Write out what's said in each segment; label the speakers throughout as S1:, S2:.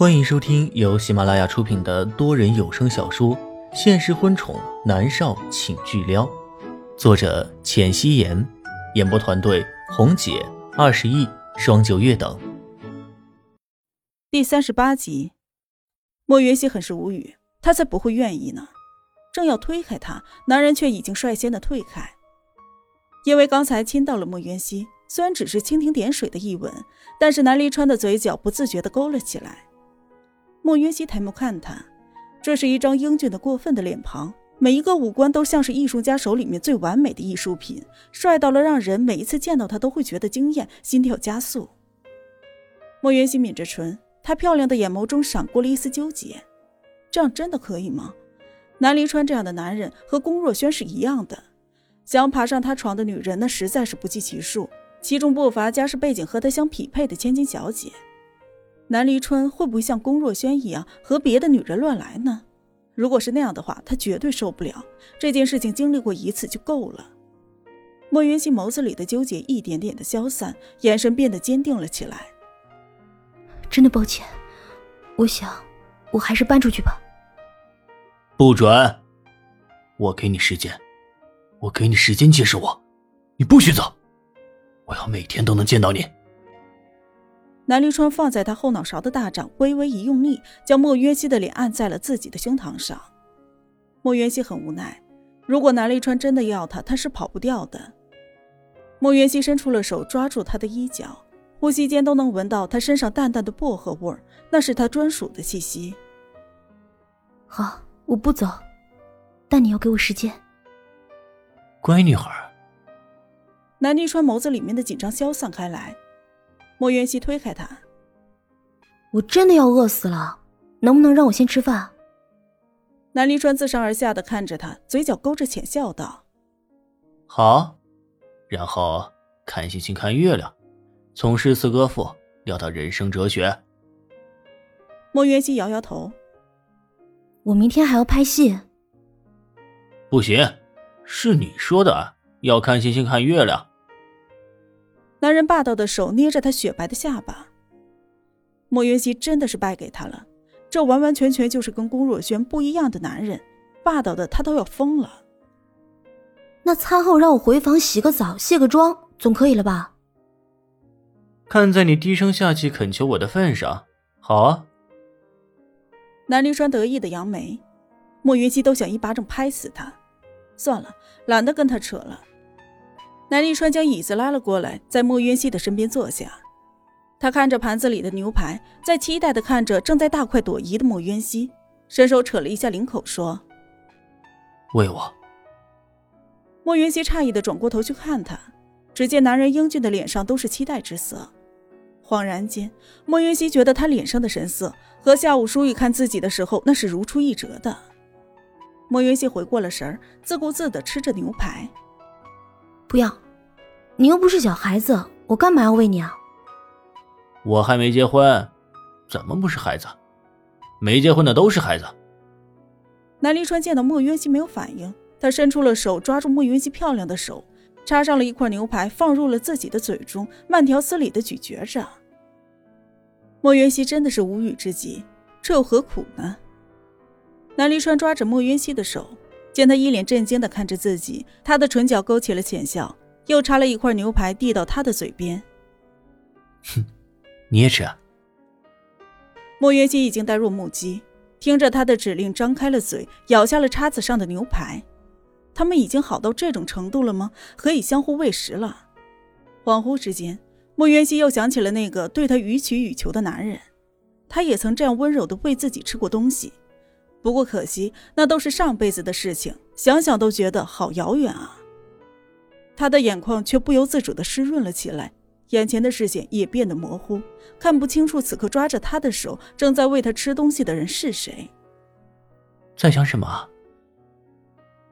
S1: 欢迎收听由喜马拉雅出品的多人有声小说《现实婚宠男少请巨撩》，作者：浅汐颜，演播团队：红姐、二十亿、双九月等。
S2: 第三十八集，莫云熙很是无语，他才不会愿意呢。正要推开他，男人却已经率先的退开，因为刚才亲到了莫云熙，虽然只是蜻蜓点水的一吻，但是南离川的嘴角不自觉的勾了起来。莫云熙抬目看他，这是一张英俊的过分的脸庞，每一个五官都像是艺术家手里面最完美的艺术品，帅到了让人每一次见到他都会觉得惊艳，心跳加速。莫云熙抿着唇。她漂亮的眼眸中闪过了一丝纠结，这样真的可以吗？南离川这样的男人和龚若轩是一样的，想爬上他床的女人那实在是不计其数，其中不乏家世背景和他相匹配的千金小姐。南离春会不会像龚若轩一样和别的女人乱来呢？如果是那样的话，他绝对受不了。这件事情经历过一次就够了。莫云熙眸子里的纠结一点点的消散，眼神变得坚定了起来。
S3: 真的抱歉，我想，我还是搬出去吧。
S1: 不准！我给你时间，我给你时间接受我，你不许走！我要每天都能见到你。
S2: 南立川放在他后脑勺的大掌微微一用力，将莫渊熙的脸按在了自己的胸膛上。莫渊熙很无奈，如果南立川真的要他，他是跑不掉的。莫渊熙伸出了手，抓住他的衣角。呼吸间都能闻到他身上淡淡的薄荷味儿，那是他专属的气息。
S3: 好，我不走，但你要给我时间。
S1: 乖女孩。
S2: 南立川眸子里面的紧张消散开来，莫渊熙推开他。
S3: 我真的要饿死了，能不能让我先吃饭？
S2: 南离川自上而下的看着他，嘴角勾着浅笑道：“
S1: 好，然后看星星，看月亮。”从诗词歌赋聊到人生哲学，
S2: 莫渊熙摇摇头：“
S3: 我明天还要拍戏。”
S1: 不行，是你说的，要看星星看月亮。
S2: 男人霸道的手捏着她雪白的下巴，莫云熙真的是败给他了，这完完全全就是跟龚若轩不一样的男人，霸道的他都要疯了。
S3: 那餐后让我回房洗个澡、卸个妆，总可以了吧？
S1: 看在你低声下气恳求我的份上，好啊。
S2: 南临川得意的扬眉，莫云熙都想一巴掌拍死他。算了，懒得跟他扯了。南立川将椅子拉了过来，在莫云熙的身边坐下。他看着盘子里的牛排，在期待的看着正在大快朵颐的莫云熙，伸手扯了一下领口，说：“
S1: 喂我。”
S2: 莫云熙诧异的转过头去看他，只见男人英俊的脸上都是期待之色。恍然间，莫云熙觉得他脸上的神色和下午舒雨看自己的时候那是如出一辙的。莫云熙回过了神儿，自顾自的吃着牛排。
S3: 不要，你又不是小孩子，我干嘛要喂你啊？
S1: 我还没结婚，怎么不是孩子？没结婚的都是孩子。
S2: 南离川见到莫云熙没有反应，他伸出了手抓住莫云熙漂亮的手，插上了一块牛排，放入了自己的嘴中，慢条斯理的咀嚼着。莫云熙真的是无语至极，这又何苦呢？南离川抓着莫云熙的手，见他一脸震惊的看着自己，他的唇角勾起了浅笑，又插了一块牛排递到他的嘴边。
S1: 哼，你也吃啊？
S2: 莫云熙已经呆若木鸡，听着他的指令，张开了嘴，咬下了叉子上的牛排。他们已经好到这种程度了吗？可以相互喂食了？恍惚之间。莫渊熙又想起了那个对他予取予求的男人，他也曾这样温柔的喂自己吃过东西，不过可惜那都是上辈子的事情，想想都觉得好遥远啊。他的眼眶却不由自主的湿润了起来，眼前的视线也变得模糊，看不清楚此刻抓着他的手正在喂他吃东西的人是谁。
S1: 在想什么？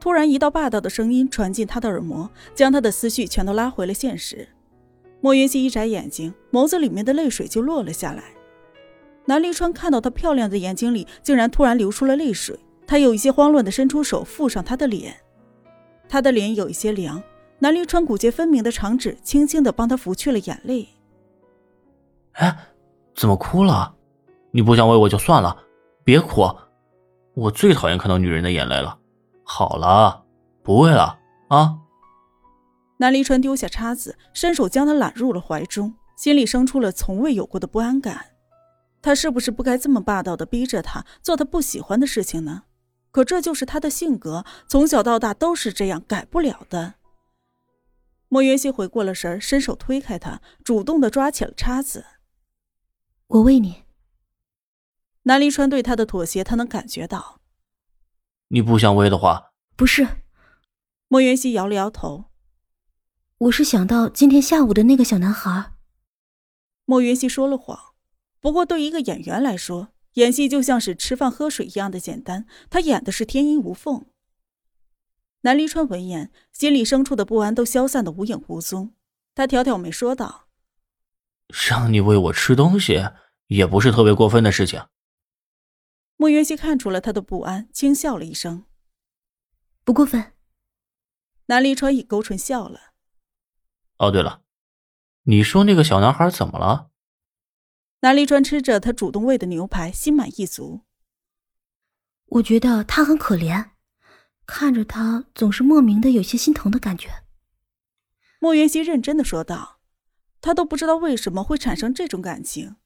S2: 突然，一道霸道的声音传进他的耳膜，将他的思绪全都拉回了现实。莫云熙一眨眼睛，眸子里面的泪水就落了下来。南离川看到她漂亮的眼睛里竟然突然流出了泪水，他有一些慌乱的伸出手覆上她的脸，她的脸有一些凉。南离川骨节分明的长指轻轻的帮他拂去了眼泪。
S1: 哎，怎么哭了？你不想为我就算了，别哭，我最讨厌看到女人的眼泪了。好了，不喂了啊。
S2: 南离川丢下叉子，伸手将她揽入了怀中，心里生出了从未有过的不安感。他是不是不该这么霸道的逼着她做他不喜欢的事情呢？可这就是他的性格，从小到大都是这样，改不了的。莫云熙回过了神伸手推开他，主动的抓起了叉子。
S3: 我喂你。
S2: 南离川对他的妥协，他能感觉到。
S1: 你不想喂的话，
S3: 不是。
S2: 莫云熙摇了摇头。
S3: 我是想到今天下午的那个小男孩。
S2: 莫云熙说了谎。不过，对一个演员来说，演戏就像是吃饭喝水一样的简单。他演的是天衣无缝。南离川闻言，心里生出的不安都消散的无影无踪。他挑挑眉说道：“
S1: 让你喂我吃东西，也不是特别过分的事情。”
S2: 莫云熙看出了他的不安，轻笑了一声：“
S3: 不过分。”
S2: 南离川也勾唇笑了。
S1: 哦，对了，你说那个小男孩怎么了？
S2: 南离川吃着他主动喂的牛排，心满意足。
S3: 我觉得他很可怜，看着他总是莫名的有些心疼的感觉。
S2: 莫元熙认真的说道：“他都不知道为什么会产生这种感情。”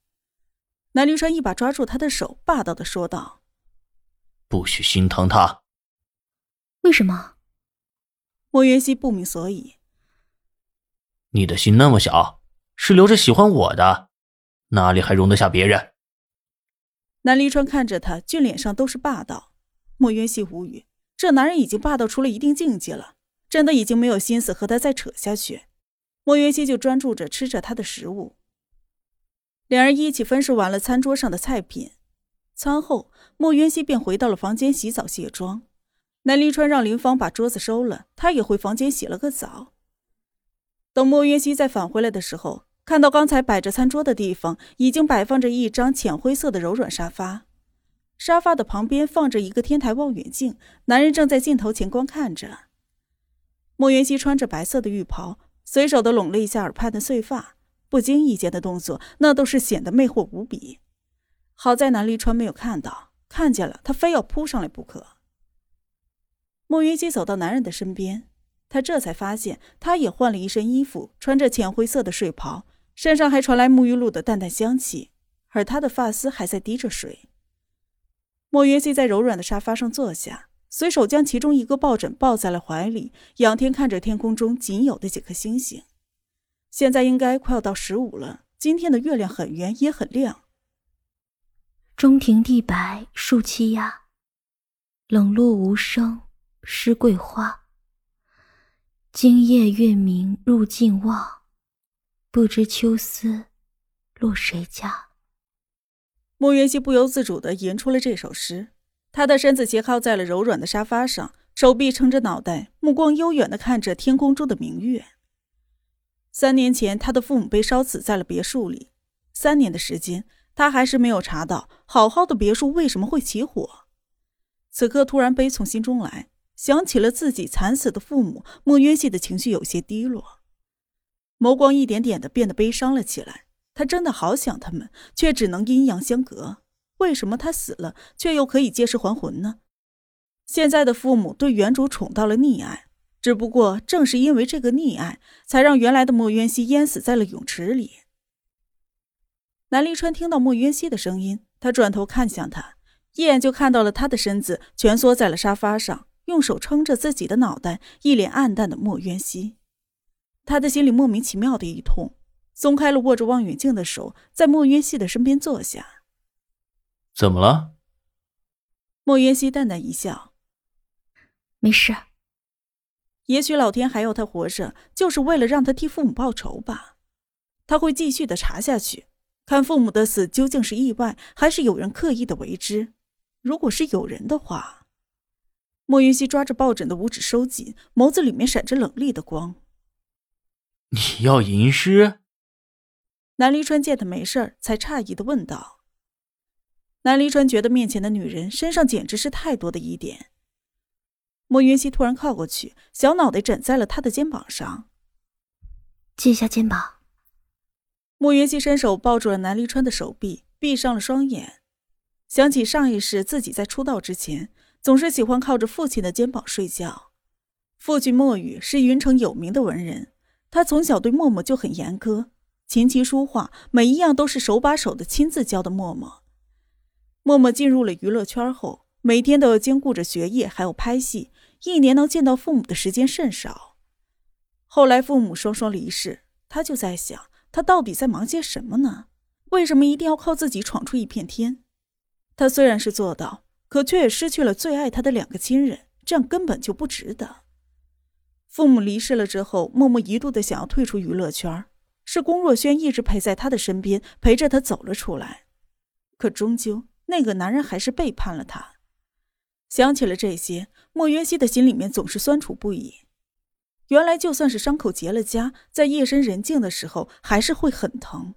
S2: 南离川一把抓住他的手，霸道的说道：“
S1: 不许心疼他。”
S3: 为什么？
S2: 莫元熙不明所以。
S1: 你的心那么小，是留着喜欢我的。哪里还容得下别人？
S2: 南离川看着他，俊脸上都是霸道。莫云熙无语，这男人已经霸道出了一定境界了，真的已经没有心思和他再扯下去。莫云熙就专注着吃着他的食物。两人一起分食完了餐桌上的菜品，餐后，莫云熙便回到了房间洗澡卸妆。南离川让林芳把桌子收了，他也回房间洗了个澡。等莫云熙再返回来的时候。看到刚才摆着餐桌的地方，已经摆放着一张浅灰色的柔软沙发，沙发的旁边放着一个天台望远镜，男人正在镜头前观看着。莫云熙穿着白色的浴袍，随手的拢了一下耳畔的碎发，不经意间的动作，那都是显得魅惑无比。好在南离川没有看到，看见了他非要扑上来不可。莫云熙走到男人的身边，他这才发现他也换了一身衣服，穿着浅灰色的睡袍。身上还传来沐浴露的淡淡香气，而他的发丝还在滴着水。莫云熙在柔软的沙发上坐下，随手将其中一个抱枕抱在了怀里，仰天看着天空中仅有的几颗星星。现在应该快要到十五了，今天的月亮很圆也很亮。
S3: 中庭地白树栖鸦，冷落无声湿桂花。今夜月明入镜望。不知秋思落谁家？
S2: 莫云熙不由自主的吟出了这首诗。他的身子斜靠在了柔软的沙发上，手臂撑着脑袋，目光悠远的看着天空中的明月。三年前，他的父母被烧死在了别墅里。三年的时间，他还是没有查到好好的别墅为什么会起火。此刻突然悲从心中来，想起了自己惨死的父母，莫云熙的情绪有些低落。眸光一点点的变得悲伤了起来。他真的好想他们，却只能阴阳相隔。为什么他死了，却又可以借尸还魂呢？现在的父母对原主宠到了溺爱，只不过正是因为这个溺爱，才让原来的莫渊熙淹死在了泳池里。南离川听到莫渊熙的声音，他转头看向他，一眼就看到了他的身子蜷缩在了沙发上，用手撑着自己的脑袋，一脸暗淡的莫渊熙。他的心里莫名其妙的一痛，松开了握着望远镜的手，在莫渊熙的身边坐下。
S1: 怎么了？
S2: 莫渊熙淡淡一笑：“
S3: 没事。
S2: 也许老天还要他活着，就是为了让他替父母报仇吧。他会继续的查下去，看父母的死究竟是意外，还是有人刻意的为之。如果是有人的话……”莫云熙抓着抱枕的五指收紧，眸子里面闪着冷厉的光。
S1: 你要吟诗？
S2: 南离川见他没事儿，才诧异的问道。南离川觉得面前的女人身上简直是太多的疑点。莫云熙突然靠过去，小脑袋枕在了他的肩膀上。
S3: 借下肩膀。
S2: 莫云熙伸手抱住了南离川的手臂，闭上了双眼。想起上一世自己在出道之前，总是喜欢靠着父亲的肩膀睡觉。父亲莫雨是云城有名的文人，他从小对默默就很严苛，琴棋书画每一样都是手把手的亲自教的。默默，默默进入了娱乐圈后，每天都要兼顾着学业，还有拍戏，一年能见到父母的时间甚少。后来父母双双离世，他就在想，他到底在忙些什么呢？为什么一定要靠自己闯出一片天？他虽然是做到，可却也失去了最爱他的两个亲人，这样根本就不值得。父母离世了之后，默默一度的想要退出娱乐圈，是龚若轩一直陪在他的身边，陪着他走了出来。可终究，那个男人还是背叛了他。想起了这些，莫云熙的心里面总是酸楚不已。原来，就算是伤口结了痂，在夜深人静的时候，还是会很疼。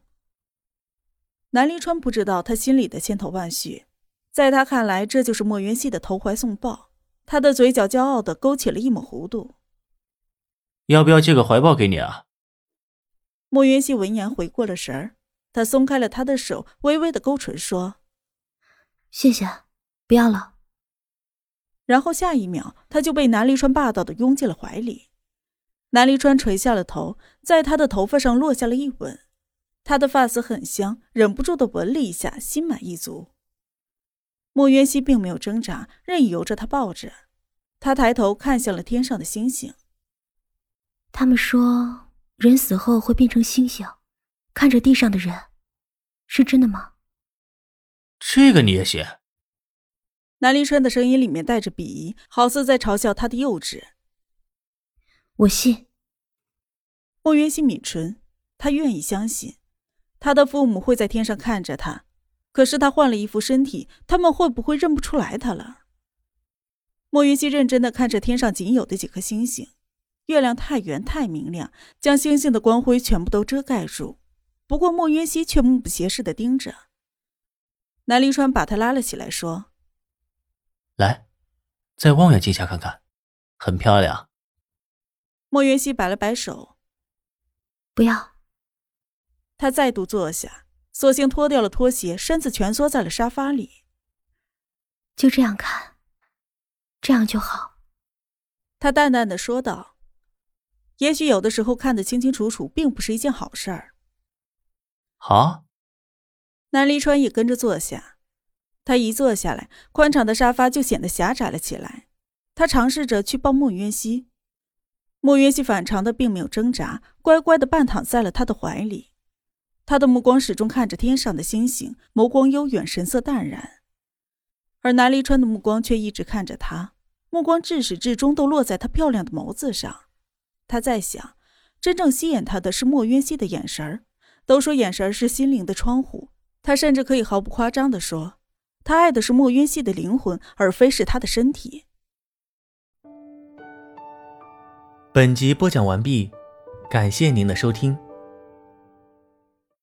S2: 南离川不知道他心里的千头万绪，在他看来，这就是莫云熙的投怀送抱。他的嘴角骄傲的勾起了一抹弧度。
S1: 要不要借个怀抱给你啊？
S2: 莫云熙闻言回过了神儿，他松开了他的手，微微的勾唇说：“
S3: 谢谢，不要了。”
S2: 然后下一秒，他就被南离川霸道的拥进了怀里。南离川垂下了头，在他的头发上落下了一吻。他的发丝很香，忍不住的闻了一下，心满意足。莫渊熙并没有挣扎，任由着他抱着。他抬头看向了天上的星星。
S3: 他们说人死后会变成星星，看着地上的人，是真的吗？
S1: 这个你也信？
S2: 南临川的声音里面带着鄙夷，好似在嘲笑他的幼稚。
S3: 我信。
S2: 莫渊熙抿唇，他愿意相信，他的父母会在天上看着他。可是他换了一副身体，他们会不会认不出来他了？莫云熙认真的看着天上仅有的几颗星星，月亮太圆太明亮，将星星的光辉全部都遮盖住。不过莫云熙却目不斜视的盯着。南离川把他拉了起来，说：“
S1: 来，在望远镜下看看，很漂亮。”
S2: 莫云熙摆了摆手：“
S3: 不要。”
S2: 他再度坐下。索性脱掉了拖鞋，身子蜷缩在了沙发里。
S3: 就这样看，这样就好。
S2: 他淡淡的说道：“也许有的时候看得清清楚楚，并不是一件好事儿。”
S1: 好。
S2: 南离川也跟着坐下。他一坐下来，宽敞的沙发就显得狭窄了起来。他尝试着去抱莫云熙，莫云熙反常的并没有挣扎，乖乖的半躺在了他的怀里。他的目光始终看着天上的星星，眸光悠远，神色淡然。而南离川的目光却一直看着他，目光至始至终都落在他漂亮的眸子上。他在想，真正吸引他的是莫渊熙的眼神儿。都说眼神是心灵的窗户，他甚至可以毫不夸张地说，他爱的是莫渊熙的灵魂，而非是他的身体。
S1: 本集播讲完毕，感谢您的收听。